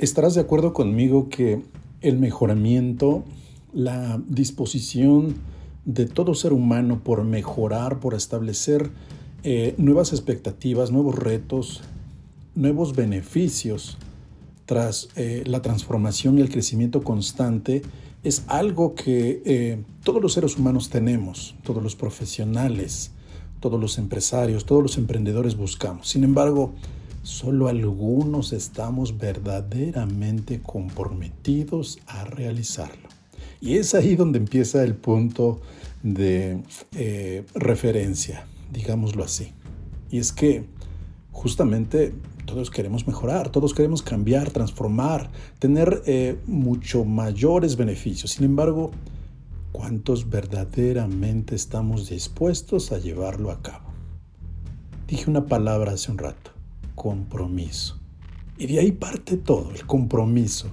Estarás de acuerdo conmigo que el mejoramiento, la disposición de todo ser humano por mejorar, por establecer eh, nuevas expectativas, nuevos retos, nuevos beneficios tras eh, la transformación y el crecimiento constante, es algo que eh, todos los seres humanos tenemos, todos los profesionales, todos los empresarios, todos los emprendedores buscamos. Sin embargo, Solo algunos estamos verdaderamente comprometidos a realizarlo. Y es ahí donde empieza el punto de eh, referencia, digámoslo así. Y es que justamente todos queremos mejorar, todos queremos cambiar, transformar, tener eh, mucho mayores beneficios. Sin embargo, ¿cuántos verdaderamente estamos dispuestos a llevarlo a cabo? Dije una palabra hace un rato compromiso. Y de ahí parte todo, el compromiso.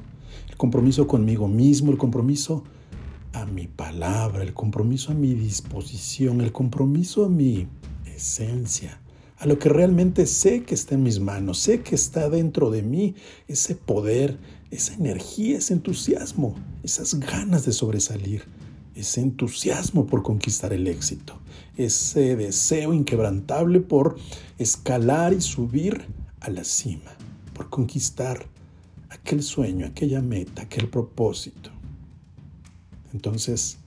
El compromiso conmigo mismo, el compromiso a mi palabra, el compromiso a mi disposición, el compromiso a mi esencia, a lo que realmente sé que está en mis manos, sé que está dentro de mí, ese poder, esa energía, ese entusiasmo, esas ganas de sobresalir, ese entusiasmo por conquistar el éxito, ese deseo inquebrantable por escalar y subir a la cima, por conquistar aquel sueño, aquella meta, aquel propósito. Entonces,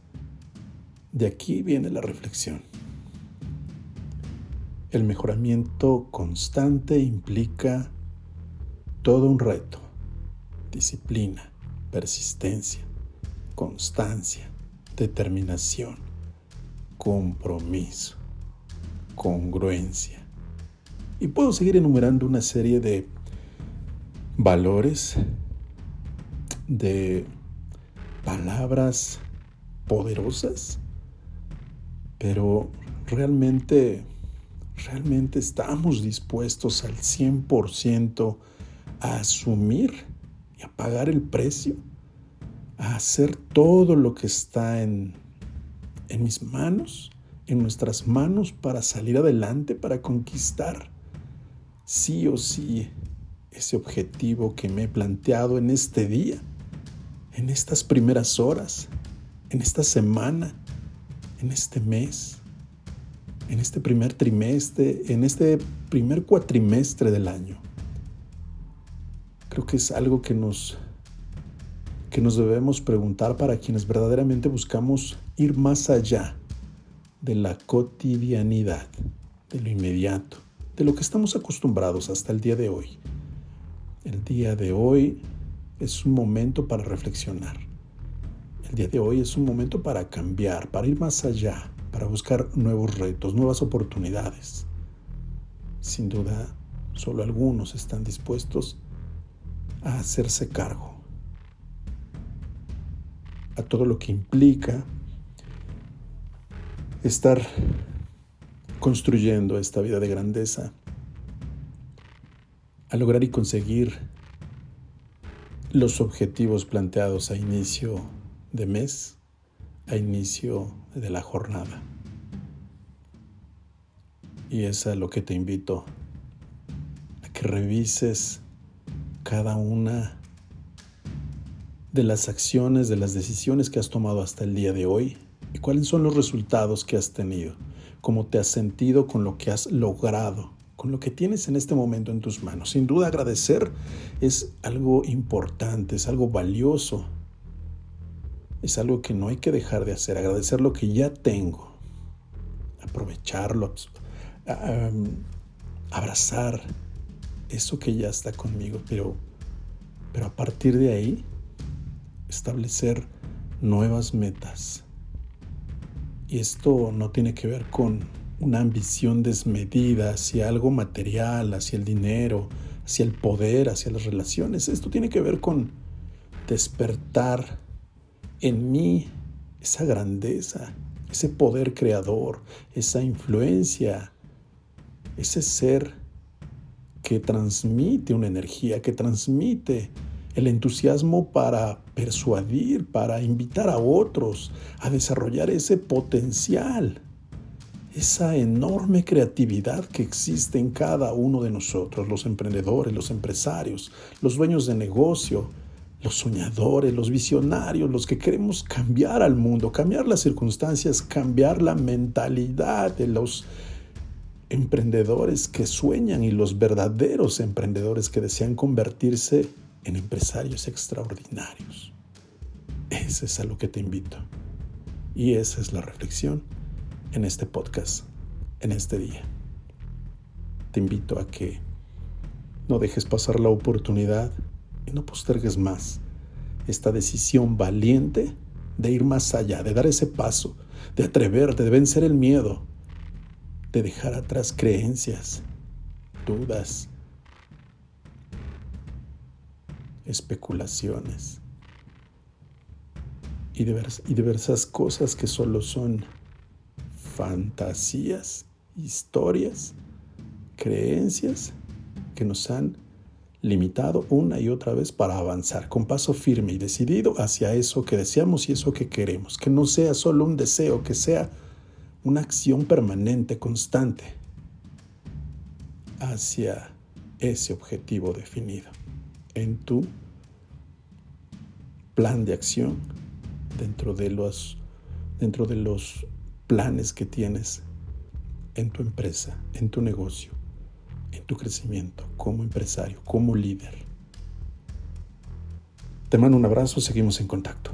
de aquí viene la reflexión. El mejoramiento constante implica todo un reto, disciplina, persistencia, constancia, determinación, compromiso, congruencia. Y puedo seguir enumerando una serie de valores, de palabras poderosas, pero realmente, realmente estamos dispuestos al 100% a asumir y a pagar el precio hacer todo lo que está en, en mis manos, en nuestras manos para salir adelante, para conquistar sí o sí ese objetivo que me he planteado en este día, en estas primeras horas, en esta semana, en este mes, en este primer trimestre, en este primer cuatrimestre del año. Creo que es algo que nos que nos debemos preguntar para quienes verdaderamente buscamos ir más allá de la cotidianidad, de lo inmediato, de lo que estamos acostumbrados hasta el día de hoy. El día de hoy es un momento para reflexionar. El día de hoy es un momento para cambiar, para ir más allá, para buscar nuevos retos, nuevas oportunidades. Sin duda, solo algunos están dispuestos a hacerse cargo a todo lo que implica estar construyendo esta vida de grandeza, a lograr y conseguir los objetivos planteados a inicio de mes, a inicio de la jornada. Y es a lo que te invito, a que revises cada una de las acciones, de las decisiones que has tomado hasta el día de hoy y cuáles son los resultados que has tenido, cómo te has sentido con lo que has logrado, con lo que tienes en este momento en tus manos. Sin duda agradecer es algo importante, es algo valioso, es algo que no hay que dejar de hacer, agradecer lo que ya tengo, aprovecharlo, abrazar eso que ya está conmigo, pero, pero a partir de ahí establecer nuevas metas. Y esto no tiene que ver con una ambición desmedida hacia algo material, hacia el dinero, hacia el poder, hacia las relaciones. Esto tiene que ver con despertar en mí esa grandeza, ese poder creador, esa influencia, ese ser que transmite una energía, que transmite el entusiasmo para persuadir, para invitar a otros a desarrollar ese potencial, esa enorme creatividad que existe en cada uno de nosotros, los emprendedores, los empresarios, los dueños de negocio, los soñadores, los visionarios, los que queremos cambiar al mundo, cambiar las circunstancias, cambiar la mentalidad de los emprendedores que sueñan y los verdaderos emprendedores que desean convertirse en empresarios extraordinarios. Ese es a lo que te invito. Y esa es la reflexión en este podcast, en este día. Te invito a que no dejes pasar la oportunidad y no postergues más esta decisión valiente de ir más allá, de dar ese paso, de atreverte, de vencer el miedo, de dejar atrás creencias, dudas, especulaciones y, y diversas cosas que solo son fantasías, historias, creencias que nos han limitado una y otra vez para avanzar con paso firme y decidido hacia eso que deseamos y eso que queremos. Que no sea solo un deseo, que sea una acción permanente, constante, hacia ese objetivo definido en tu plan de acción dentro de los, dentro de los planes que tienes en tu empresa, en tu negocio en tu crecimiento como empresario, como líder. Te mando un abrazo, seguimos en contacto.